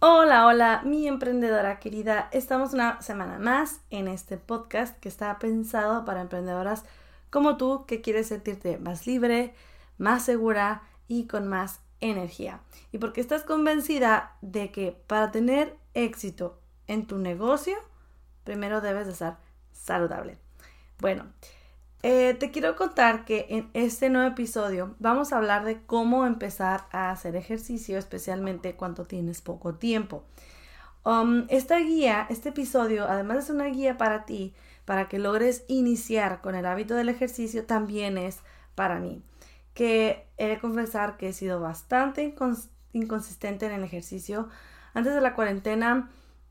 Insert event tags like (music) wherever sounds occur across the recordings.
Hola, hola, mi emprendedora querida. Estamos una semana más en este podcast que está pensado para emprendedoras como tú que quieres sentirte más libre, más segura y con más energía. Y porque estás convencida de que para tener éxito en tu negocio, primero debes de estar saludable. Bueno, eh, te quiero contar que en este nuevo episodio vamos a hablar de cómo empezar a hacer ejercicio, especialmente cuando tienes poco tiempo. Um, esta guía, este episodio, además es una guía para ti, para que logres iniciar con el hábito del ejercicio, también es para mí. Que he de confesar que he sido bastante inconsistente en el ejercicio. Antes de la cuarentena,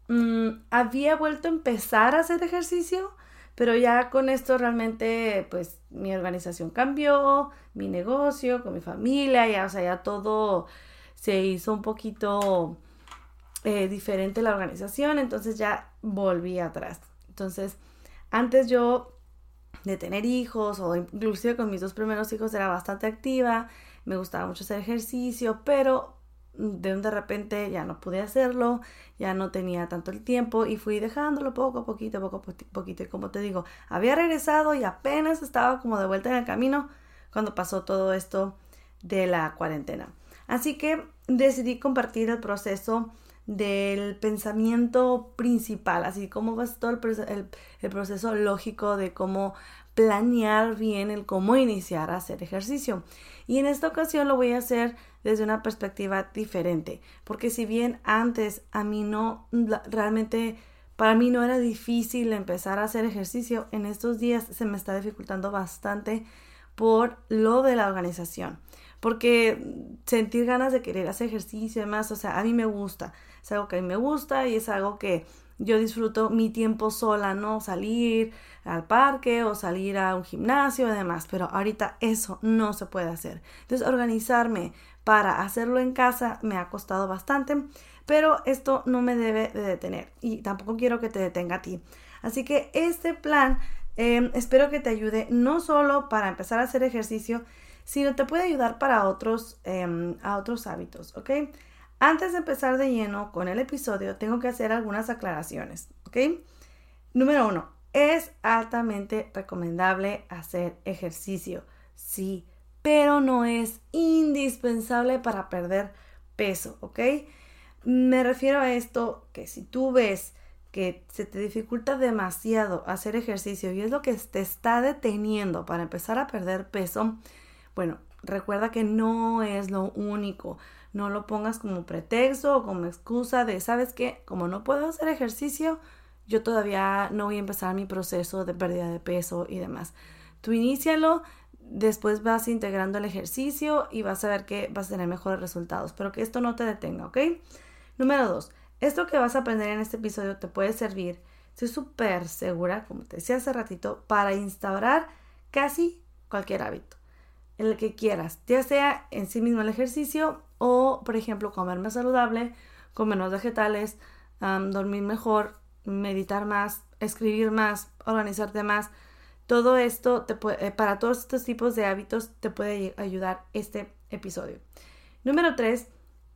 mm, había vuelto a empezar a hacer ejercicio pero ya con esto realmente, pues mi organización cambió, mi negocio, con mi familia, ya, o sea, ya todo se hizo un poquito eh, diferente la organización, entonces ya volví atrás. Entonces, antes yo de tener hijos o inclusive con mis dos primeros hijos era bastante activa, me gustaba mucho hacer ejercicio, pero de un de repente ya no pude hacerlo, ya no tenía tanto el tiempo y fui dejándolo poco a poquito, poco a poquito. Y como te digo, había regresado y apenas estaba como de vuelta en el camino cuando pasó todo esto de la cuarentena. Así que decidí compartir el proceso del pensamiento principal, así como va todo el, el, proceso lógico de cómo planear bien el cómo iniciar a hacer ejercicio. Y en esta ocasión lo voy a hacer desde una perspectiva diferente, porque si bien antes a mí no, realmente para mí no era difícil empezar a hacer ejercicio, en estos días se me está dificultando bastante por lo de la organización, porque sentir ganas de querer hacer ejercicio y demás, o sea, a mí me gusta, es algo que a mí me gusta y es algo que yo disfruto mi tiempo sola, ¿no? Salir al parque o salir a un gimnasio y demás, pero ahorita eso no se puede hacer. Entonces, organizarme para hacerlo en casa me ha costado bastante, pero esto no me debe de detener y tampoco quiero que te detenga a ti. Así que este plan em, espero que te ayude no solo para empezar a hacer ejercicio, sino te puede ayudar para otros, em, a otros hábitos, ¿ok? Antes de empezar de lleno con el episodio, tengo que hacer algunas aclaraciones, ¿ok? Número uno, es altamente recomendable hacer ejercicio, sí, pero no es indispensable para perder peso, ¿ok? Me refiero a esto que si tú ves que se te dificulta demasiado hacer ejercicio y es lo que te está deteniendo para empezar a perder peso, bueno, recuerda que no es lo único. No lo pongas como pretexto o como excusa de, ¿sabes qué? Como no puedo hacer ejercicio, yo todavía no voy a empezar mi proceso de pérdida de peso y demás. Tú inícialo, después vas integrando el ejercicio y vas a ver que vas a tener mejores resultados, pero que esto no te detenga, ¿ok? Número dos, esto que vas a aprender en este episodio te puede servir, estoy súper segura, como te decía hace ratito, para instaurar casi cualquier hábito, el que quieras, ya sea en sí mismo el ejercicio o, por ejemplo, comer más saludable, comer menos vegetales, dormir mejor, meditar más, escribir más, organizarte más. Todo esto te puede, eh, para todos estos tipos de hábitos te puede ayudar este episodio. Número tres,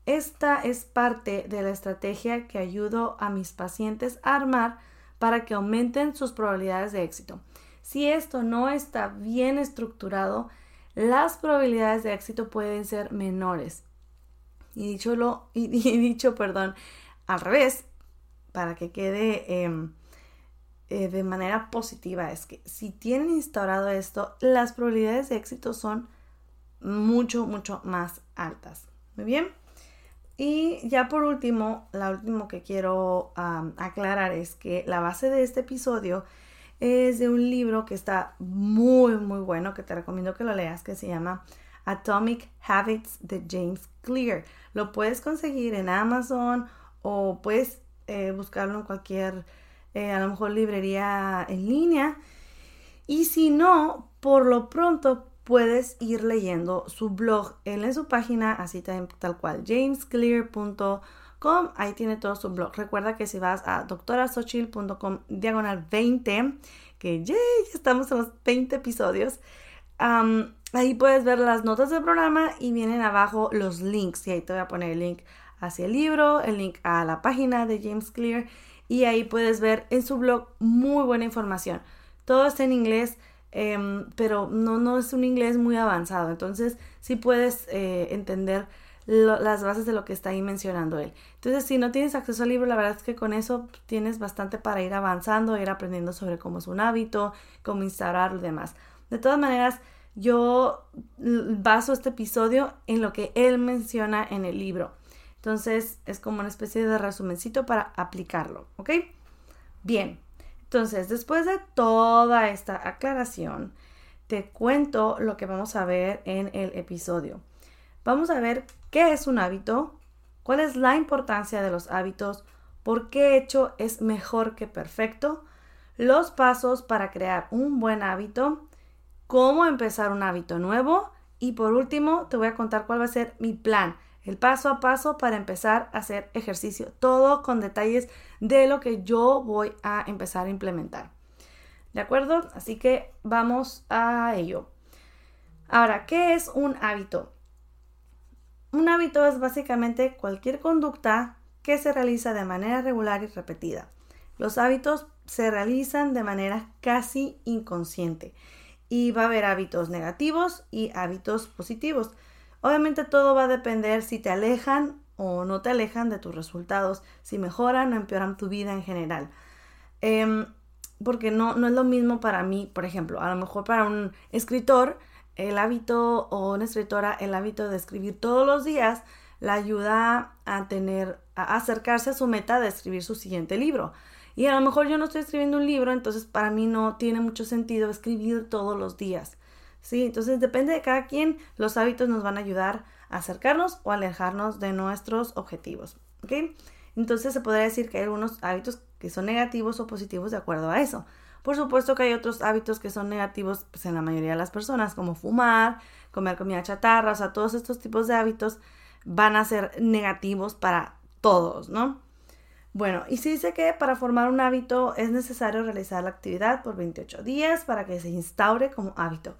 esta es parte de la estrategia que ayudo a mis pacientes a armar para que aumenten sus probabilidades de éxito. Si esto no está bien estructurado, las probabilidades de éxito pueden ser menores. Y dicho, lo, (laughs) y, dicho perdón, al revés, para que quede em, eh, de manera positiva, es que si tienen instaurado esto, las probabilidades de éxito son mucho, mucho más altas. Muy bien. Y ya por último, la último que quiero aclarar es que la base de este episodio es de un libro que está muy, muy bueno, que te recomiendo que lo leas, que se llama Atomic Habits de James Clear. Lo puedes conseguir en Amazon o puedes eh, buscarlo en cualquier, eh, a lo mejor, librería en línea. Y si no, por lo pronto puedes ir leyendo su blog. Él en su página, así tal, cual, jamesclear.com. Ahí tiene todo su blog. Recuerda que si vas a doctorasochil.com diagonal 20, que ya estamos en los 20 episodios, ahí puedes ver las notas del programa y vienen abajo los links. Y ahí te voy a poner el link hacia el libro, el link a la página de James Clear. Y ahí puedes ver en su blog muy buena información. Todo está en inglés Em, pero no, no es un inglés muy avanzado, entonces sí puedes eh, entender las bases de lo que está ahí mencionando él. Entonces, si no tienes acceso al libro, la verdad es que con eso tienes bastante para ir avanzando, ir aprendiendo sobre cómo es un hábito, cómo instaurarlo y demás. De todas maneras, yo baso este episodio en lo que él menciona en el libro. Entonces, es como una especie de resumencito para aplicarlo, ¿ok? Bien, entonces, después de toda esta aclaración, te cuento lo que vamos a ver en el episodio. Vamos a ver qué es un hábito, cuál es la importancia de los hábitos, por qué hecho es mejor que perfecto, los pasos para crear un buen hábito, cómo empezar un hábito nuevo y por último te voy a contar cuál va a ser mi plan el paso a paso para empezar a hacer ejercicio. Todo con detalles de lo que yo voy a empezar a implementar. ¿De acuerdo? Así que vamos a ello. Ahora, ¿qué es un hábito? Un hábito es básicamente cualquier conducta que se realiza de manera regular y repetida. Los hábitos se realizan de manera casi inconsciente y va a haber hábitos negativos y hábitos positivos. Obviamente todo va a depender si te alejan o no te alejan de tus resultados, si mejoran o empeoran tu vida en general. Em, porque no, no es lo mismo para mí, por ejemplo, a lo mejor para un escritor, el hábito o una escritora, el hábito de escribir todos los días, la ayuda a tener, a acercarse a su meta de escribir su siguiente libro. Y a lo mejor yo no estoy escribiendo un libro, entonces para mí no tiene mucho sentido escribir todos los días. ¿sí? Entonces depende de cada quien, los hábitos nos van a ayudar a acercarnos o alejarnos de nuestros objetivos, ¿ok? Entonces se podría decir que hay algunos hábitos que son negativos o positivos de acuerdo a eso. Por supuesto que hay otros hábitos que son negativos pues, en la mayoría de las personas, como fumar, comer comida chatarra, o sea, todos estos tipos de hábitos van a ser negativos para todos, ¿no? Bueno, y se dice que para formar un hábito es necesario realizar la actividad por 28 días para que se instaure como hábito.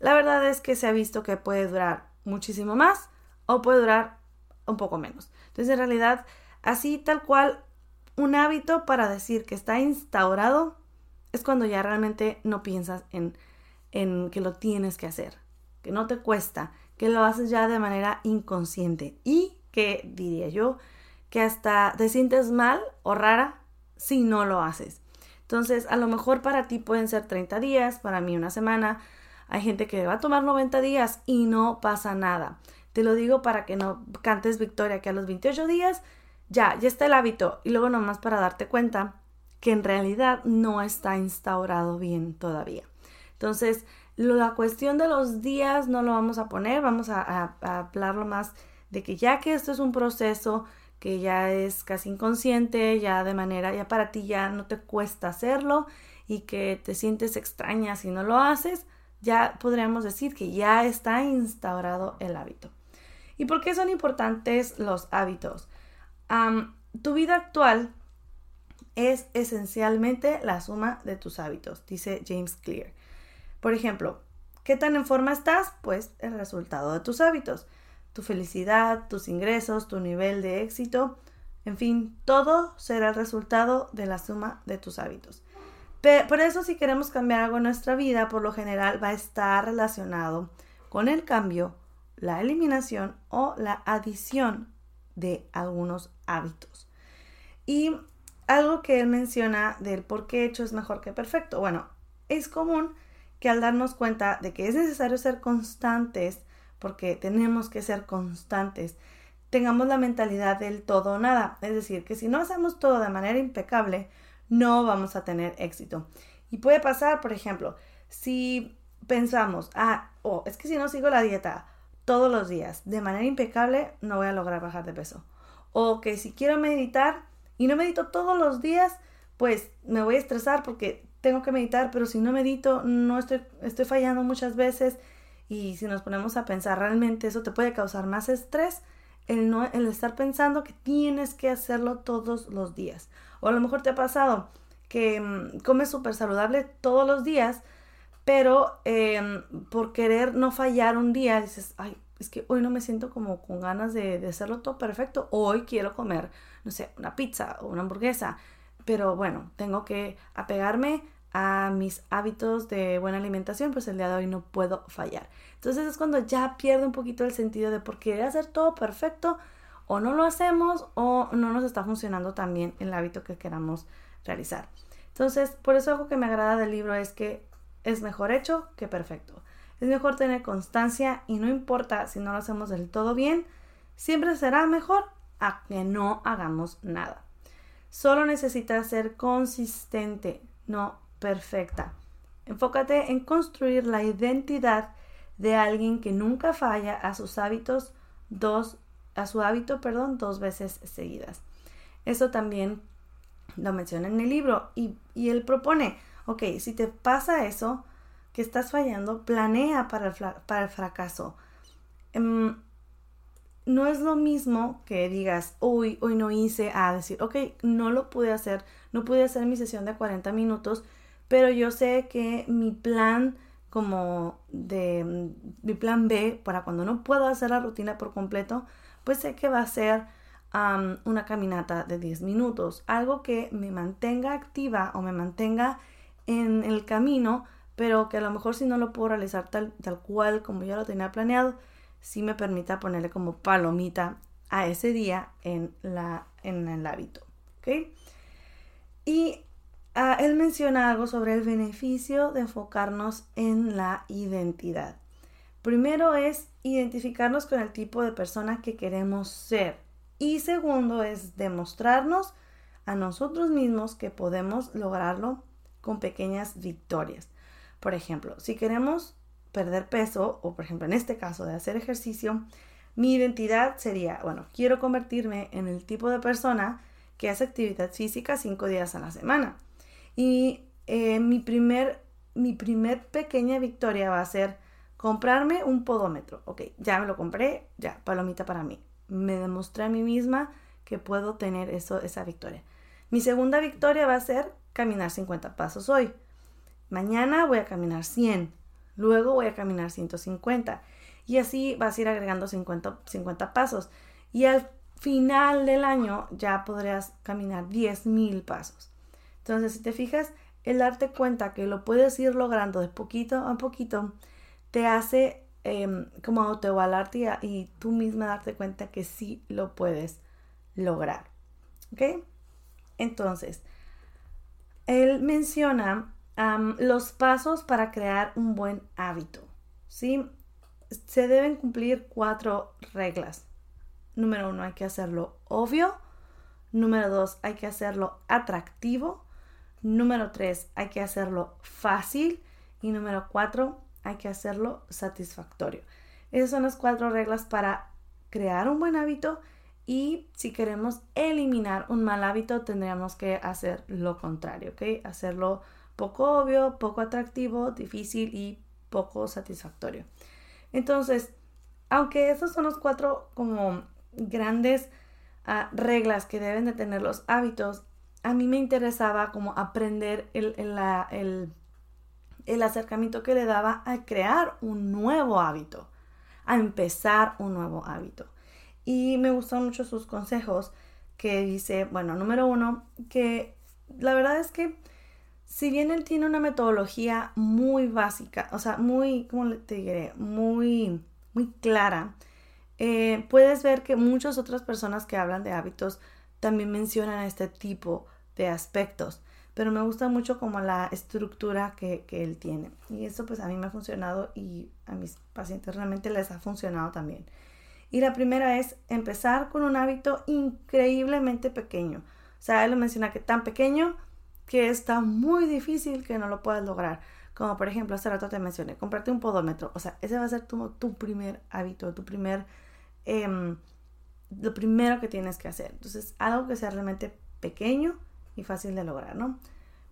La verdad es que se ha visto que puede durar muchísimo más o puede durar un poco menos. Entonces, en realidad, así tal cual, un hábito para decir que está instaurado es cuando ya realmente no piensas en, en que lo tienes que hacer, que no te cuesta, que lo haces ya de manera inconsciente y que diría yo que hasta te sientes mal o rara si no lo haces. Entonces, a lo mejor para ti pueden ser 30 días, para mí una semana, hay gente que va a tomar 90 días y no pasa nada. Te lo digo para que no cantes victoria, que a los 28 días ya, ya está el hábito. Y luego nomás para darte cuenta que en realidad no está instaurado bien todavía. Entonces, la cuestión de los días no lo vamos a poner, vamos a, hablarlo más de que ya que esto es un proceso que ya es casi inconsciente, ya de manera, ya para ti ya no te cuesta hacerlo y que te sientes extraña si no lo haces, ya podríamos decir que ya está instaurado el hábito. ¿Y por qué son importantes los hábitos? tu vida actual es esencialmente la suma de tus hábitos, dice James Clear. Por ejemplo, ¿qué tan en forma estás? Pues el resultado de tus hábitos. Tu felicidad, tus ingresos, tu nivel de éxito, en fin, todo será el resultado de la suma de tus hábitos. Por eso si queremos cambiar algo en nuestra vida, por lo general va a estar relacionado con el cambio, la eliminación o la adición de algunos hábitos. Y algo que él menciona del por qué hecho es mejor que perfecto. Bueno, es común que al darnos cuenta de que es necesario ser constantes, porque tenemos que ser constantes, tengamos la mentalidad del todo o nada. Es decir, que si no hacemos todo de manera impecable, no vamos a tener éxito. Y puede pasar, por ejemplo, si pensamos, ah, oh, es que si no sigo la dieta todos los días de manera impecable, no voy a lograr bajar de peso. O que si quiero meditar y no medito todos los días, pues me voy a estresar porque tengo que meditar, pero si no medito, no estoy, estoy fallando muchas veces. Y si nos ponemos a pensar, realmente eso te puede causar más estrés el, no, el estar pensando que tienes que hacerlo todos los días. O a lo mejor te ha pasado que mm, comes súper saludable todos los días, pero em, por querer no fallar un día dices, ay, es que hoy no me siento como con ganas de, de hacerlo todo perfecto. Hoy quiero comer, no sé, una pizza o una hamburguesa. Pero bueno, tengo que apegarme a mis hábitos de buena alimentación, pues el día de hoy no puedo fallar. Entonces es cuando ya pierde un poquito el sentido de por querer hacer todo perfecto o no lo hacemos o no nos está funcionando también el hábito que queramos realizar. Entonces, por eso algo que me agrada del libro es que es mejor hecho que perfecto. Es mejor tener constancia y no importa si no lo hacemos del todo bien, siempre será mejor a que no hagamos nada. Solo necesitas ser consistente, no perfecta. Enfócate en construir la identidad de alguien que nunca falla a sus hábitos dos a su hábito, perdón, dos veces seguidas. Eso también lo menciona en el libro y, él propone, ok, si te pasa eso, que estás fallando, planea para el, para el fracaso. Em, no es lo mismo que digas, hoy, hoy no hice, a decir, ok, no lo pude hacer, no pude hacer mi sesión de 40 minutos, pero yo sé que mi plan como de mi plan B para cuando no puedo hacer la rutina por completo, pues sé que va a ser una caminata de 10 minutos, algo que me mantenga activa o me mantenga en el camino, pero que a lo mejor si no lo puedo realizar tal, tal cual como yo lo tenía planeado, sí me permita ponerle como palomita a ese día en, la, en el hábito. ¿ok? Y Ah, él menciona algo sobre el beneficio de enfocarnos en la identidad. Primero es identificarnos con el tipo de persona que queremos ser. Y segundo es demostrarnos a nosotros mismos que podemos lograrlo con pequeñas victorias. Por ejemplo, si queremos perder peso, o por ejemplo en este caso de hacer ejercicio, mi identidad sería, bueno, quiero convertirme en el tipo de persona que hace actividad física cinco días a la semana. Y eh, mi, primer, mi primer pequeña victoria va a ser comprarme un podómetro. Ok, ya me lo compré, ya, palomita para mí. Me demostré a mí misma que puedo tener eso, esa victoria. Mi segunda victoria va a ser caminar 50 pasos hoy. Mañana voy a caminar 100. Luego voy a caminar 150. Y así vas a ir agregando 50, 50 pasos. Y al final del año ya podrás caminar 10.000 pasos. Entonces, si te fijas, el darte cuenta que lo puedes ir logrando de poquito a poquito, te hace eh, como autoevaluarte y, y tú misma darte cuenta que sí lo puedes lograr. ¿Ok? Entonces, él menciona los pasos para crear un buen hábito. ¿Sí? Se deben cumplir cuatro reglas. Número uno, hay que hacerlo obvio. Número dos, hay que hacerlo atractivo. Número tres, hay que hacerlo fácil. Y número cuatro, hay que hacerlo satisfactorio. Esas son las cuatro reglas para crear un buen hábito y si queremos eliminar un mal hábito tendríamos que hacer lo contrario, ¿ok? Hacerlo poco obvio, poco atractivo, difícil y poco satisfactorio. Entonces, aunque esas son las cuatro como grandes ah, reglas que deben de tener los hábitos, a mí me interesaba como aprender el, el, acercamiento que le daba a crear un nuevo hábito, a empezar un nuevo hábito. Y me gustan mucho sus consejos que dice, bueno, número uno, que la verdad es que si bien él tiene una metodología muy básica, o sea, muy, ¿cómo te diré? Muy, muy clara, eh, puedes ver que muchas otras personas que hablan de hábitos también mencionan este tipo de aspectos, pero me gusta mucho como la estructura que, que él tiene. Y eso pues a mí me ha funcionado y a mis pacientes realmente les ha funcionado también. Y la primera es empezar con un hábito increíblemente pequeño. O sea, él lo menciona que tan pequeño que está muy difícil que no lo puedas lograr. Como por ejemplo, hace rato te mencioné, comprarte un podómetro. O sea, ese va a ser tu, tu primer hábito, tu primer, em, lo primero que tienes que hacer. Entonces, algo que sea realmente pequeño y fácil de lograr, ¿no?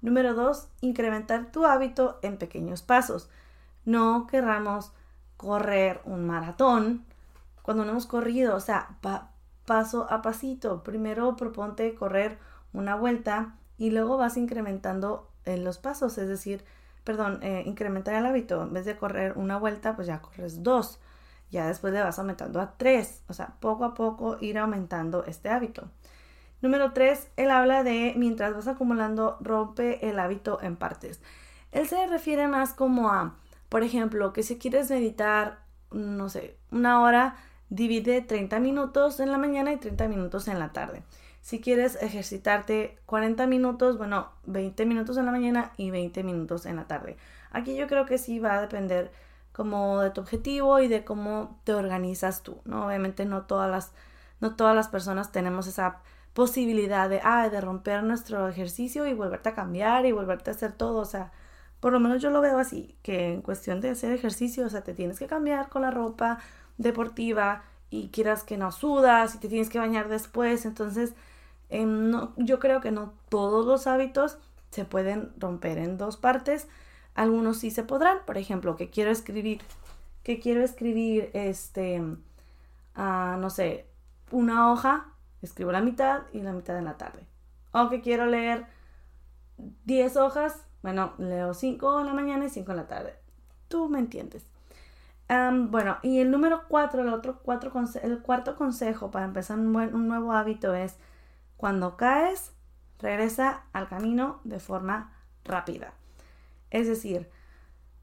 Número dos, incrementar tu hábito en pequeños pasos. No querramos correr un maratón cuando no hemos corrido, o sea, paso a pasito. Primero proponte correr una vuelta y luego vas incrementando en eh, los pasos, es decir, perdón, eh, incrementar el hábito. En vez de correr una vuelta, pues ya corres dos. Ya después le vas aumentando a tres. O sea, poco a poco ir aumentando este hábito. Número tres, él habla de mientras vas acumulando, rompe el hábito en partes. Él se refiere más como a, por ejemplo, que si quieres meditar, no sé, una hora, divide 30 minutos en la mañana y 30 minutos en la tarde. Si quieres ejercitarte 40 minutos, bueno, 20 minutos en la mañana y 20 minutos en la tarde. Aquí yo creo que sí va a depender como de tu objetivo y de cómo te organizas tú, ¿no? Obviamente no todas las, no todas las personas tenemos esa posibilidad de, ah, de romper nuestro ejercicio y volverte a cambiar y volverte a hacer todo, o sea, por lo menos yo lo veo así, que en cuestión de hacer ejercicio, o sea, te tienes que cambiar con la ropa deportiva y quieras que no sudas y te tienes que bañar después, entonces Em, no, yo creo que no todos los hábitos se pueden romper en dos partes. Algunos sí se podrán. Por ejemplo, que quiero escribir, que quiero escribir, este, ah, no sé, una hoja, escribo la mitad y la mitad en la tarde. O que quiero leer 10 hojas, bueno, leo 5 en la mañana y 5 en la tarde. Tú me entiendes. bueno, y el número 4, el, otro cuatro, el cuarto consejo para empezar un, un nuevo hábito es cuando caes, regresa al camino de forma rápida. Es decir,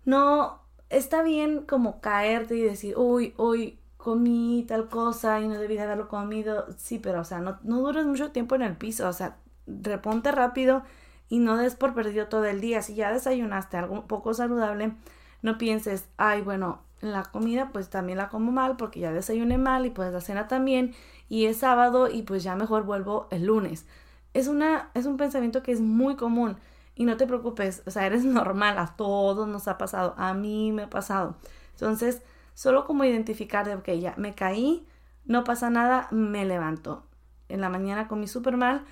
no está bien como caerte y decir, uy, hoy comí tal cosa y no debí haberlo comido. Sí, pero o sea, no, no dures mucho tiempo en el piso, o sea, reponte rápido y no des por perdido todo el día. Si ya desayunaste algo poco saludable, no pienses, ay, bueno, la comida pues también la como mal porque ya desayuné mal y pues la cena también y es sábado y pues ya mejor vuelvo el lunes. Es, una, es un pensamiento que es muy común y no te preocupes, o sea, eres (laughs) normal, a todos nos ha pasado, a mí me ha pasado. Entonces, solo como identificar de, ok, ya me caí, no pasa nada, me levanto. En la mañana comí súper mal,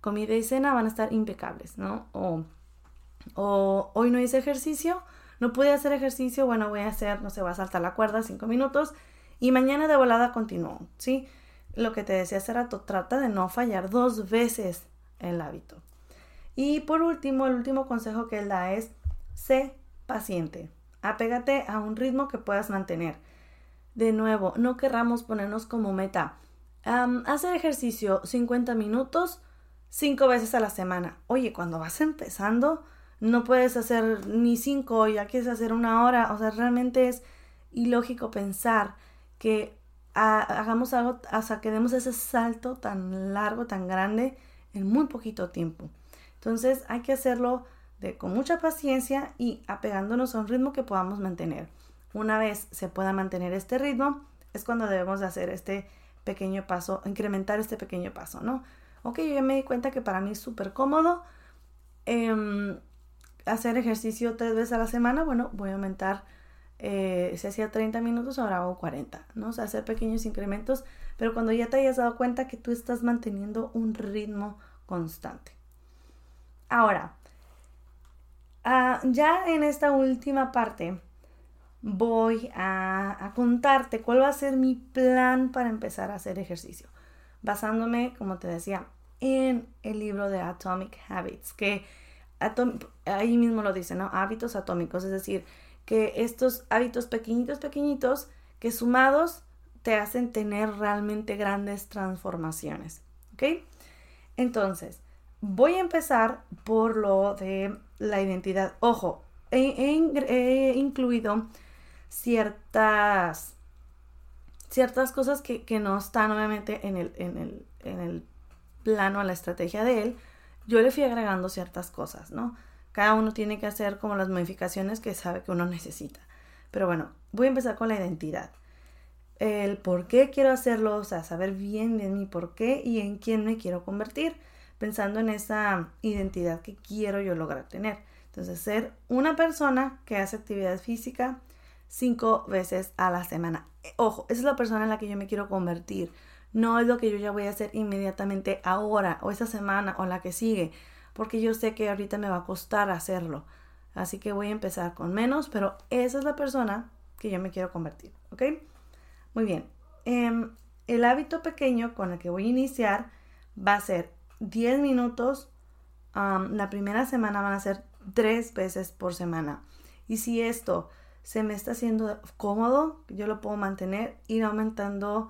comida y cena van a estar impecables, ¿no? O, o hoy no hice ejercicio, no pude hacer ejercicio, bueno, voy a hacer, no sé, voy a saltar la cuerda cinco minutos y mañana de volada continúo, ¿sí? Lo que te decía hace rato, trata de no fallar dos veces el hábito. Y por último, el último consejo que él da es, sé paciente, apégate a un ritmo que puedas mantener. De nuevo, no querramos ponernos como meta, hacer ejercicio 50 minutos, cinco veces a la semana. Oye, cuando vas empezando, no puedes hacer ni cinco, ya quieres hacer una hora. O sea, realmente es ilógico pensar que hagamos algo, hasta que demos ese salto tan largo, tan grande, en muy poquito tiempo. Entonces hay que hacerlo de, con mucha paciencia y apegándonos a un ritmo que podamos mantener. Una vez se pueda mantener este ritmo, es cuando debemos de hacer este pequeño paso, incrementar este pequeño paso, ¿no? Ok, yo ya me di cuenta que para mí es súper cómodo. Em, hacer ejercicio tres veces a la semana, bueno, voy a aumentar, eh, si hacía 30 minutos, ahora hago 40, ¿no? O sea, hacer pequeños incrementos, pero cuando ya te hayas dado cuenta que tú estás manteniendo un ritmo constante. Ahora, ah, ya en esta última parte, voy a, contarte cuál va a ser mi plan para empezar a hacer ejercicio, basándome, como te decía, en el libro de Atomic Habits, que ahí mismo lo dice, ¿no? Hábitos atómicos, es decir, que estos hábitos pequeñitos, pequeñitos que sumados te hacen tener realmente grandes transformaciones. ¿Ok? Entonces, voy a empezar por lo de la identidad. Ojo, he, incluido ciertas, ciertas cosas que, no están obviamente en el, en, el, en el plano, a la estrategia de él. Yo le fui agregando ciertas cosas, ¿no? Cada uno tiene que hacer como las modificaciones que sabe que uno necesita. Pero bueno, voy a empezar con la identidad. El por qué quiero hacerlo, o sea, saber bien de mi por qué y en quién me quiero convertir, pensando en esa identidad que quiero yo lograr tener. Entonces, ser una persona que hace actividad física cinco veces a la semana. Eh, ojo, esa es la persona en la que yo me quiero convertir. No es lo que yo ya voy a hacer inmediatamente ahora o esa semana o la que sigue porque yo sé que ahorita me va a costar hacerlo. Así que voy a empezar con menos, pero esa es la persona que yo me quiero convertir, ¿ok? Muy bien. Em, el hábito pequeño con el que voy a iniciar va a ser 10 minutos. la primera semana van a ser 3 veces por semana. Y si esto se me está haciendo cómodo, yo lo puedo mantener, ir aumentando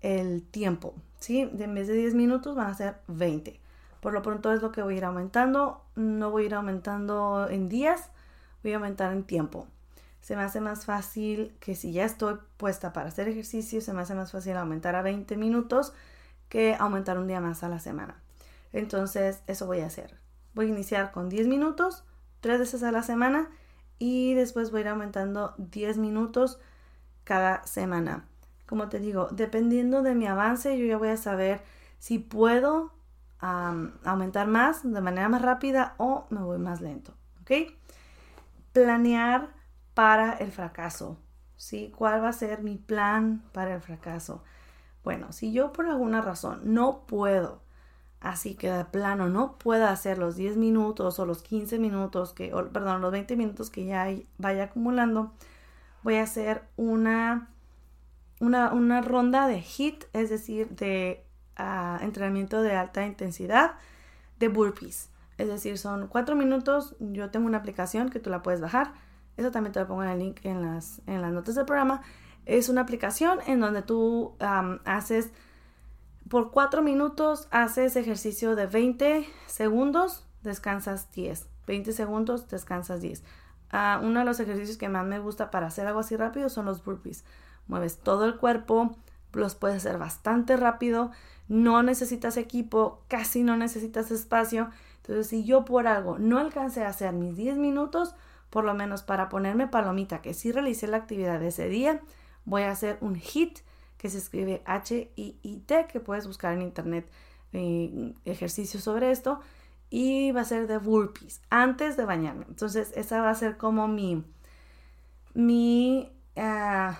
el tiempo, ¿sí? En vez de 10 minutos van a ser 20. Por lo pronto es lo que voy a ir aumentando. No voy a ir aumentando en días, voy a aumentar en tiempo. Se me hace más fácil que si ya estoy puesta para hacer ejercicio, se me hace más fácil aumentar a 20 minutos que aumentar un día más a la semana. Entonces, eso voy a hacer. Voy a iniciar con 10 minutos, tres veces a la semana y después voy a ir aumentando 10 minutos cada semana. Como te digo, dependiendo de mi avance, yo ya voy a saber si puedo aumentar más de manera más rápida o me voy más lento. ¿Ok? Planear para el fracaso. ¿Sí? ¿Cuál va a ser mi plan para el fracaso? Bueno, si yo por alguna razón no puedo, así que de plano no puedo hacer los 10 minutos o los 15 minutos que, perdón, los 20 minutos que ya vaya acumulando, voy a hacer una, una, una ronda de HIT, es decir, de entrenamiento de alta intensidad de burpees. Es decir, son cuatro minutos. Yo tengo una aplicación que tú la puedes bajar. Eso también te lo pongo en el link en las, en las notas del programa. Es una aplicación en donde tú haces por cuatro minutos, haces ejercicio de 20 segundos, descansas 10. 20 segundos, descansas 10. Ah, uno de los ejercicios que más me gusta para hacer algo así rápido son los burpees. Mueves todo el cuerpo, los puedes hacer bastante rápido no necesitas equipo, casi no necesitas espacio. Entonces, si yo por algo no alcancé a hacer mis 10 minutos, por lo menos para ponerme palomita que sí realicé la actividad de ese día, voy a hacer un HIT que se escribe H-I-I-T, que puedes buscar en internet eh, ejercicios sobre esto. Y va a ser de burpees antes de bañarme. Entonces, esa va a ser como mi, mi, ah,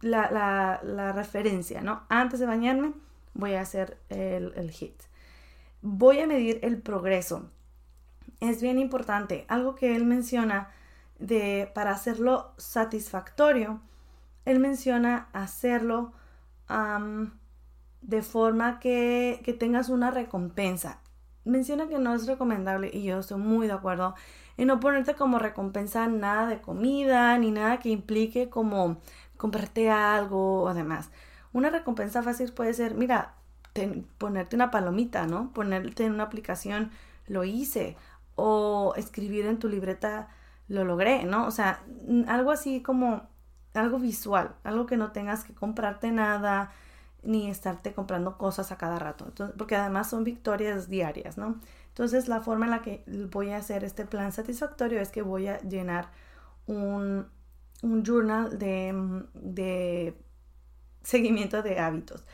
la, referencia, ¿no? Antes de bañarme voy a hacer el, el hit. Voy a medir el progreso. Es bien importante. Algo que él menciona de para hacerlo satisfactorio, él menciona hacerlo de forma que, que tengas una recompensa. Menciona que no es recomendable y yo estoy muy de acuerdo en no ponerte como recompensa nada de comida ni nada que implique como comprarte algo o demás. Una recompensa fácil puede ser, mira, ponerte una palomita, ¿no? Ponerte en una aplicación, lo hice, o escribir en tu libreta, lo logré, ¿no? O sea, algo así como algo visual, algo que no tengas que comprarte nada ni estarte comprando cosas a cada rato, porque además son victorias diarias, ¿no? Entonces la forma en la que voy a hacer este plan satisfactorio es que voy a llenar un, un journal de, de seguimiento de hábitos.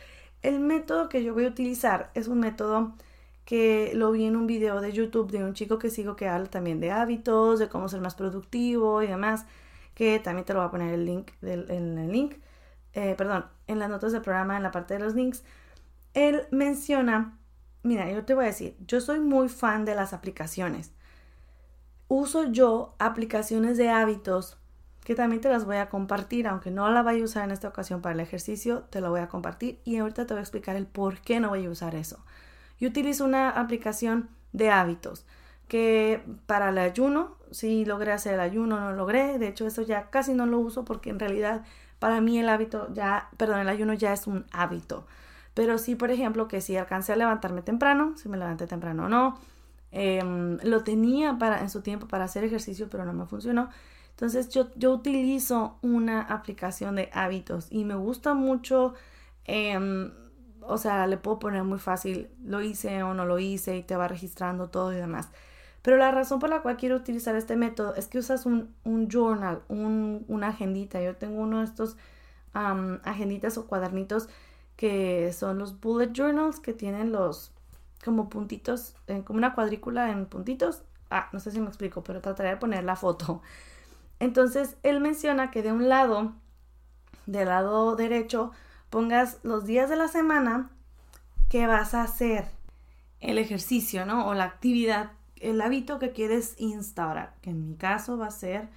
El método que yo voy a utilizar es un método que lo vi en un video de YouTube de un chico que sigo que habla también de hábitos, de cómo ser más productivo y demás, que también te lo voy a poner el link del, en el link, eh, perdón, en las notas del programa, en la parte de los links. Él menciona, mira, yo te voy a decir, yo soy muy fan de las aplicaciones. Uso yo aplicaciones de hábitos que también te las voy a compartir, aunque no la vaya a usar en esta ocasión para el ejercicio, te lo voy a compartir y ahorita te voy a explicar el por qué no voy a usar eso. Yo utilizo una aplicación de hábitos que para el ayuno, si logré hacer el ayuno, no logré, de hecho eso ya casi no lo uso porque en realidad para mí el hábito ya, perdón, el ayuno ya es un hábito. Pero sí, por ejemplo, que si alcancé a levantarme temprano, si me levanté temprano o no, em, lo tenía para, en su tiempo para hacer ejercicio, pero no me funcionó. Entonces yo, yo utilizo una aplicación de hábitos y me gusta mucho, em, o sea, le puedo poner muy fácil, lo hice o no lo hice y te va registrando todo y demás. Pero la razón por la cual quiero utilizar este método es que usas un, un journal, un, una agendita. Yo tengo uno de estos agenditas o cuadernitos que son los bullet journals que tienen los como puntitos, eh, como una cuadrícula en puntitos. Ah, no sé si me explico, pero trataré de poner la foto. Entonces, él menciona que de un lado, del lado derecho, pongas los días de la semana que vas a hacer el ejercicio, ¿no? O la actividad, el hábito que quieres instaurar, que en mi caso va a ser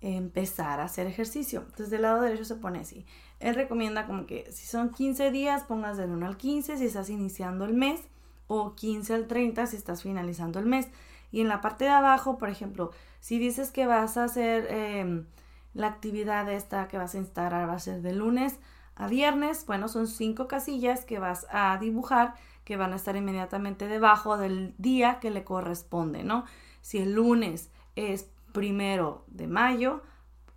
empezar a hacer ejercicio. Entonces, del lado derecho se pone así. Él recomienda como que si son 15 días, pongas del 1 al 15 si estás iniciando el mes o 15 al 30 si estás finalizando el mes. Y en la parte de abajo, por ejemplo, si dices que vas a hacer em, la actividad esta que vas a instalar, va a ser de lunes a viernes, bueno, son cinco casillas que vas a dibujar que van a estar inmediatamente debajo del día que le corresponde, ¿no? Si el lunes es primero de mayo,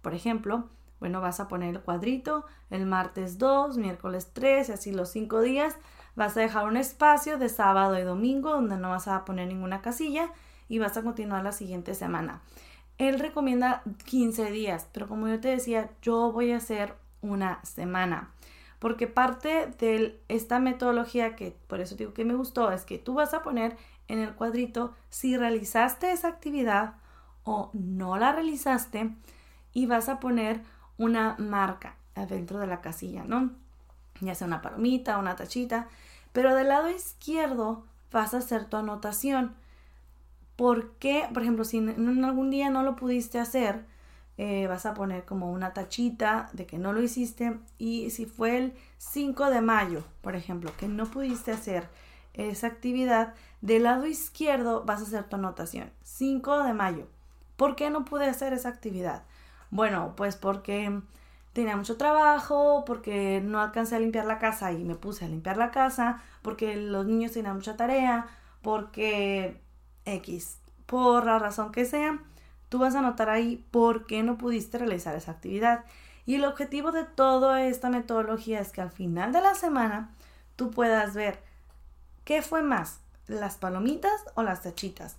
por ejemplo, bueno, vas a poner el cuadrito, el martes 2, miércoles 3 y así los cinco días. Vas a dejar un espacio de sábado y domingo donde no vas a poner ninguna casilla y vas a continuar la siguiente semana. Él recomienda 15 días, pero como yo te decía, yo voy a hacer una semana. Porque parte de esta metodología que por eso digo que me gustó es que tú vas a poner en el cuadrito si realizaste esa actividad o no la realizaste y vas a poner una marca dentro de la casilla, ¿no? Ya sea una palomita, una tachita, pero del lado izquierdo vas a hacer tu anotación. ¿Por qué? Por ejemplo, si en algún día no lo pudiste hacer, eh, vas a poner como una tachita de que no lo hiciste. Y si fue el 5 de mayo, por ejemplo, que no pudiste hacer esa actividad, del lado izquierdo vas a hacer tu anotación. 5 de mayo. ¿Por qué no pude hacer esa actividad? Bueno, pues porque tenía mucho trabajo, porque no alcancé a limpiar la casa y me puse a limpiar la casa, porque los niños tenían mucha tarea, porque X, por la razón que sea, tú vas a anotar ahí por qué no pudiste realizar esa actividad. Y el objetivo de toda esta metodología es que al final de la semana tú puedas ver qué fue más, las palomitas o las tachitas.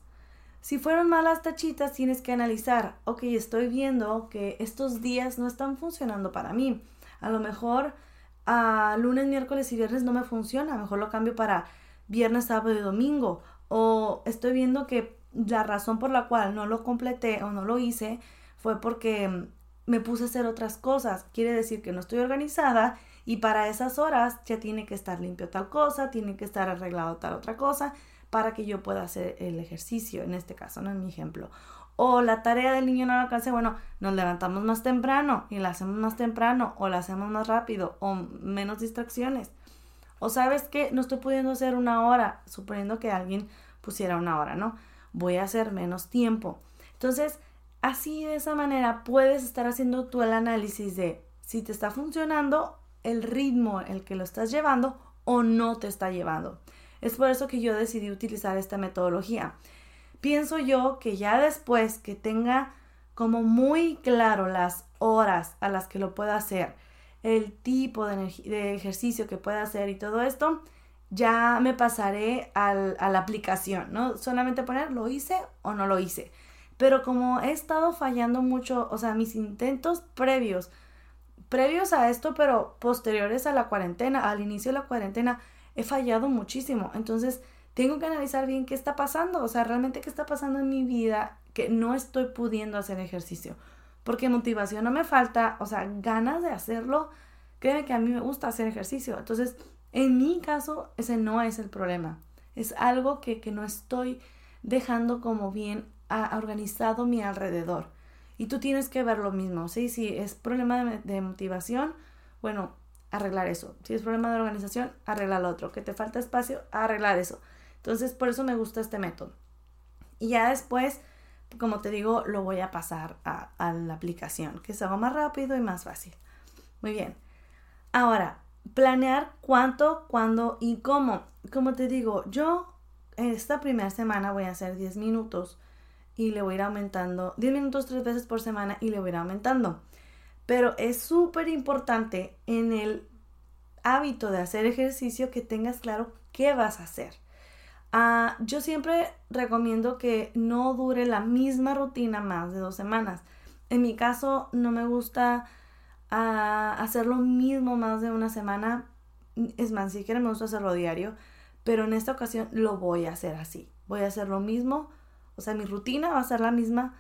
Si fueron malas tachitas, tienes que analizar, ok, estoy viendo que estos días no están funcionando para mí. A lo mejor a lunes, miércoles y viernes no me funciona, a lo mejor lo cambio para viernes, sábado y domingo. O estoy viendo que la razón por la cual no lo completé o no lo hice fue porque me puse a hacer otras cosas. Quiere decir que no estoy organizada y para esas horas ya tiene que estar limpio tal cosa, tiene que estar arreglado tal otra cosa para que yo pueda hacer el ejercicio, en este caso, ¿no? En mi ejemplo. O la tarea del niño no la alcance, bueno, nos levantamos más temprano y la hacemos más temprano, o la hacemos más rápido, o menos distracciones. O sabes que no estoy pudiendo hacer una hora, suponiendo que alguien pusiera una hora, ¿no? Voy a hacer menos tiempo. Entonces, así de esa manera puedes estar haciendo tú el análisis de si te está funcionando el ritmo el que lo estás llevando o no te está llevando. Es por eso que yo decidí utilizar esta metodología. Pienso yo que ya después que tenga como muy claro las horas a las que lo pueda hacer, el tipo de, ejercicio que pueda hacer y todo esto, ya me pasaré a la aplicación, ¿no? Solamente poner lo hice o no lo hice. Pero como he estado fallando mucho, o sea, mis intentos previos, previos a esto, pero posteriores a la cuarentena, al inicio de la cuarentena, he fallado muchísimo. Entonces, tengo que analizar bien qué está pasando, o sea, realmente qué está pasando en mi vida que no estoy pudiendo hacer ejercicio. Porque motivación no me falta, o sea, ganas de hacerlo. Créeme que a mí me gusta hacer ejercicio. Entonces, en mi caso, ese no es el problema. Es algo que, no estoy dejando como bien organizado mi alrededor. Y tú tienes que ver lo mismo, ¿sí? Si es problema de, motivación, bueno, arreglar eso. Si es problema de organización, arreglar lo otro. Que te falta espacio, arreglar eso. Entonces, por eso me gusta este método. Y ya después, como te digo, lo voy a pasar a, la aplicación, que es algo más rápido y más fácil. Muy bien. Ahora, planear cuánto, cuándo y cómo. Como te digo, yo esta primera semana voy a hacer 10 minutos y le voy a ir aumentando 10 minutos tres veces por semana y le voy a ir aumentando. Pero es súper importante en el hábito de hacer ejercicio que tengas claro qué vas a hacer. Ah, yo siempre recomiendo que no dure la misma rutina más de dos semanas. En mi caso, no me gusta ah, hacer lo mismo más de una semana. Es más, si quieren me gusta hacerlo diario, pero en esta ocasión lo voy a hacer así. Voy a hacer lo mismo, o sea, mi rutina va a ser la misma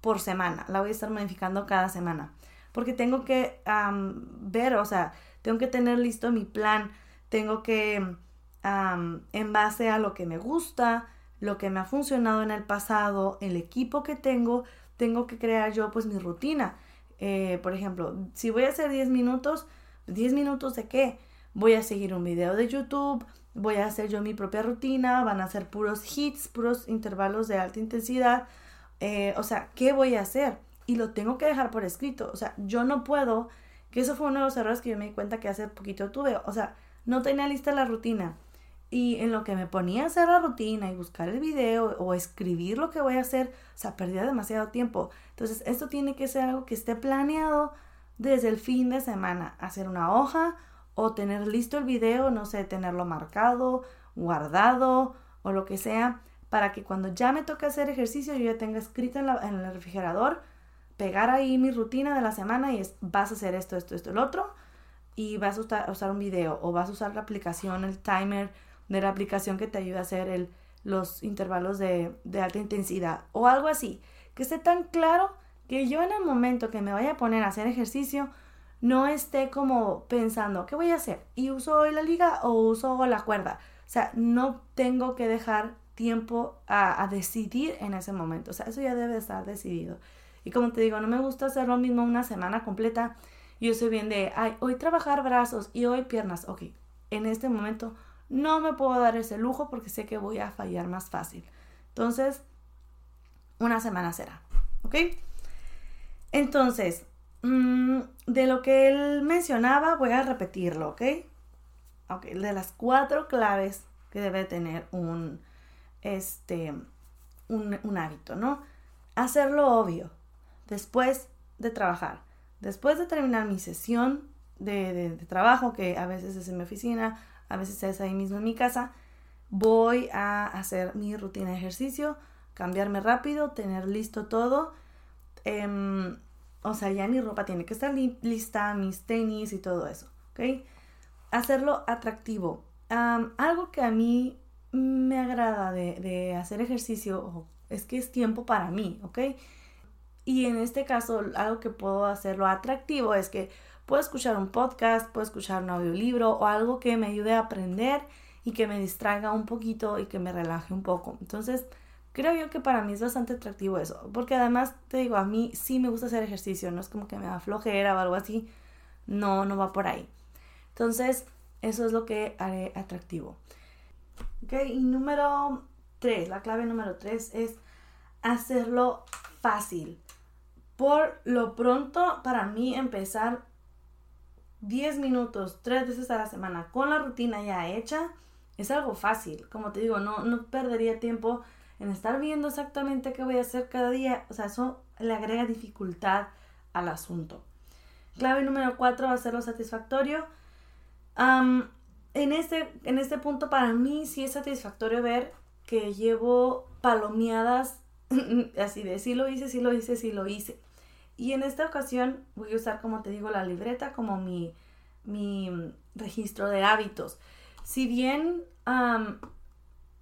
por semana. La voy a estar modificando cada semana. Porque tengo que ver, o sea, tengo que tener listo mi plan. Tengo que en base a lo que me gusta, lo que me ha funcionado en el pasado, el equipo que tengo, tengo que crear yo pues mi rutina. Eh, por ejemplo, si voy a hacer 10 minutos, 10 minutos de qué? Voy a seguir un video de YouTube, voy a hacer yo mi propia rutina, van a ser puros hits, puros intervalos de alta intensidad. Eh, o sea, ¿qué voy a hacer? Y lo tengo que dejar por escrito. O sea, yo no puedo, que eso fue uno de los errores que yo me di cuenta que hace poquito tuve. O sea, no tenía lista la rutina. Y en lo que me ponía a hacer la rutina y buscar el video o escribir lo que voy a hacer, o sea, perdía demasiado tiempo. Entonces, esto tiene que ser algo que esté planeado desde el fin de semana. Hacer una hoja o tener listo el video, no sé, tenerlo marcado, guardado o lo que sea, para que cuando ya me toque hacer ejercicio yo ya tenga escrito en, el refrigerador, pegar ahí mi rutina de la semana y es, vas a hacer esto, esto, esto, el otro, y vas a usar un video o vas a usar la aplicación, el timer de la aplicación que te ayuda a hacer el, los intervalos de, de alta intensidad o algo así. Que esté tan claro que yo en el momento que me vaya a poner a hacer ejercicio, no esté como pensando, ¿qué voy a hacer? ¿Y uso hoy la liga o uso la cuerda? O sea, no tengo que dejar tiempo a, a, decidir en ese momento. O sea, eso ya debe estar decidido. Y como te digo, no me gusta hacer lo mismo una semana completa. Yo soy bien de, ay, hoy trabajar brazos y hoy piernas. Ok, en este momento no me puedo dar ese lujo porque sé que voy a fallar más fácil. Entonces, una semana será. ¿Ok? Entonces, mm, de lo que él mencionaba, voy a repetirlo, ¿ok? Ok, de las cuatro claves que debe tener un, este, un, hábito, ¿no? Hacerlo obvio, después de trabajar, después de terminar mi sesión de trabajo, que a veces es en mi oficina, a veces es ahí mismo en mi casa, voy a hacer mi rutina de ejercicio, cambiarme rápido, tener listo todo. Em, o sea, ya mi ropa tiene que estar lista, mis tenis y todo eso, ¿ok? Hacerlo atractivo. algo que a mí me agrada de, de hacer ejercicio es que es tiempo para mí, ¿ok? Y en este caso, algo que puedo hacerlo atractivo es que Puedo escuchar un podcast, puedo escuchar un audiolibro o algo que me ayude a aprender y que me distraiga un poquito y que me relaje un poco. Entonces, creo yo que para mí es bastante atractivo eso, porque además te digo, a mí sí me gusta hacer ejercicio, no es como que me da flojera o algo así, no, no va por ahí. Entonces, eso es lo que haré atractivo. Ok, y número 3, la clave número 3 es hacerlo fácil. Por lo pronto, para mí empezar 10 minutos, tres veces a la semana, con la rutina ya hecha, es algo fácil. Como te digo, no, no perdería tiempo en estar viendo exactamente qué voy a hacer cada día. O sea, eso le agrega dificultad al asunto. Clave número 4, hacerlo satisfactorio. en, este, en este punto para mí sí es satisfactorio ver que llevo palomeadas (laughs) así de sí lo hice, sí lo hice, sí lo hice. Y en esta ocasión voy a usar, como te digo, la libreta como mi, mi registro de hábitos. Si bien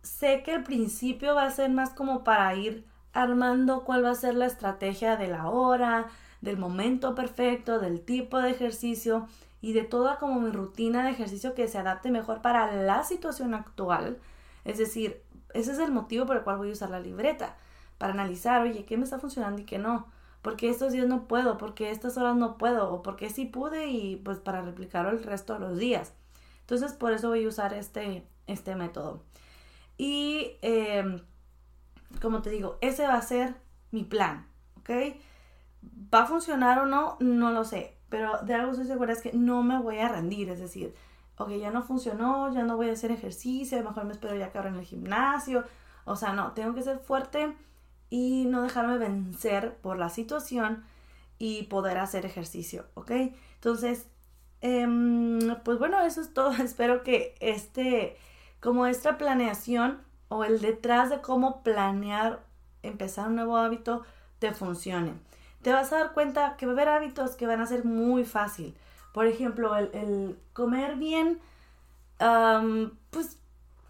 sé que el principio va a ser más como para ir armando cuál va a ser la estrategia de la hora, del momento perfecto, del tipo de ejercicio y de toda como mi rutina de ejercicio que se adapte mejor para la situación actual. Es decir, ese es el motivo por el cual voy a usar la libreta, para analizar, oye, ¿qué me está funcionando y qué no? Porque estos días no puedo, porque estas horas no puedo, o porque sí pude y pues para replicarlo el resto de los días. Entonces por eso voy a usar este, este método. Y em, como te digo, ese va a ser mi plan, ¿ok? ¿Va a funcionar o no? No lo sé, pero de algo estoy segura es que no me voy a rendir, es decir, ok, ya no funcionó, ya no voy a hacer ejercicio, mejor me espero ya que ahora en el gimnasio, o sea, no, tengo que ser fuerte y no dejarme vencer por la situación y poder hacer ejercicio, ¿ok? Entonces, em, pues bueno, eso es todo. (laughs) Espero que este, como esta planeación o el detrás de cómo planear empezar un nuevo hábito te funcione. Te vas a dar cuenta que va a haber hábitos que van a ser muy fácil. Por ejemplo, el, comer bien, pues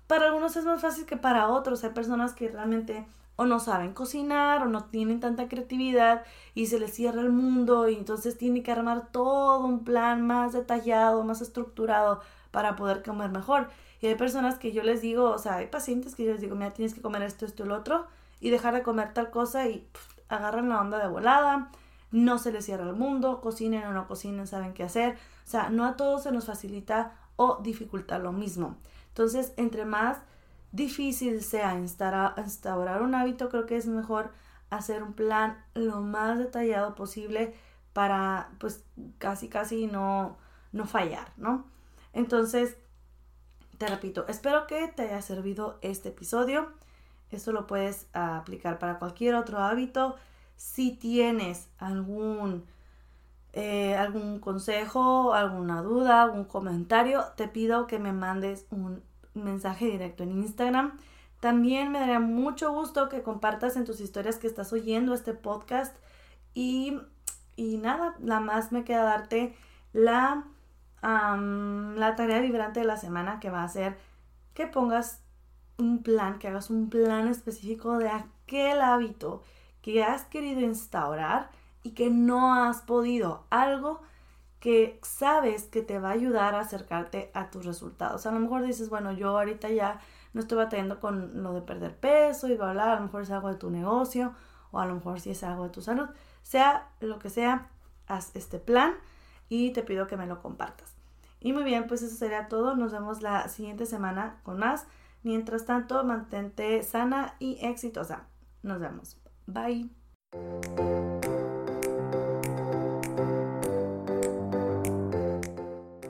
para algunos es más fácil que para otros. Hay personas que realmente o no saben cocinar o no tienen tanta creatividad y se les cierra el mundo y entonces tiene que armar todo un plan más detallado, más estructurado para poder comer mejor. Y hay personas que yo les digo, o sea, hay pacientes que yo les digo, mira, tienes que comer esto, esto lo otro y dejar de comer tal cosa y agarran la onda de volada, no se les cierra el mundo, cocinen o no cocinen, saben qué hacer. O sea, no a todos se nos facilita o dificulta lo mismo. Entonces, entre más difícil sea instaurar un hábito, creo que es mejor hacer un plan lo más detallado posible para pues casi casi no, no fallar, ¿no? Entonces, te repito, espero que te haya servido este episodio. Esto lo puedes aplicar para cualquier otro hábito. Si tienes algún, eh, algún consejo, alguna duda, algún comentario, te pido que me mandes un mensaje directo en Instagram. También me daría mucho gusto que compartas en tus historias que estás oyendo este podcast. Y, y nada, nada más me queda darte la, la tarea vibrante de la semana que va a ser que pongas un plan, que hagas un plan específico de aquel hábito que has querido instaurar y que no has podido. Algo que sabes que te va a ayudar a acercarte a tus resultados. A lo mejor dices, bueno, yo ahorita ya no estoy batallando con lo de perder peso y bla, a lo mejor es algo de tu negocio o a lo mejor si es algo de tu salud. Sea lo que sea, haz este plan y te pido que me lo compartas. Y muy bien, pues eso sería todo. Nos vemos la siguiente semana con más. Mientras tanto, mantente sana y exitosa. Nos vemos. Bye.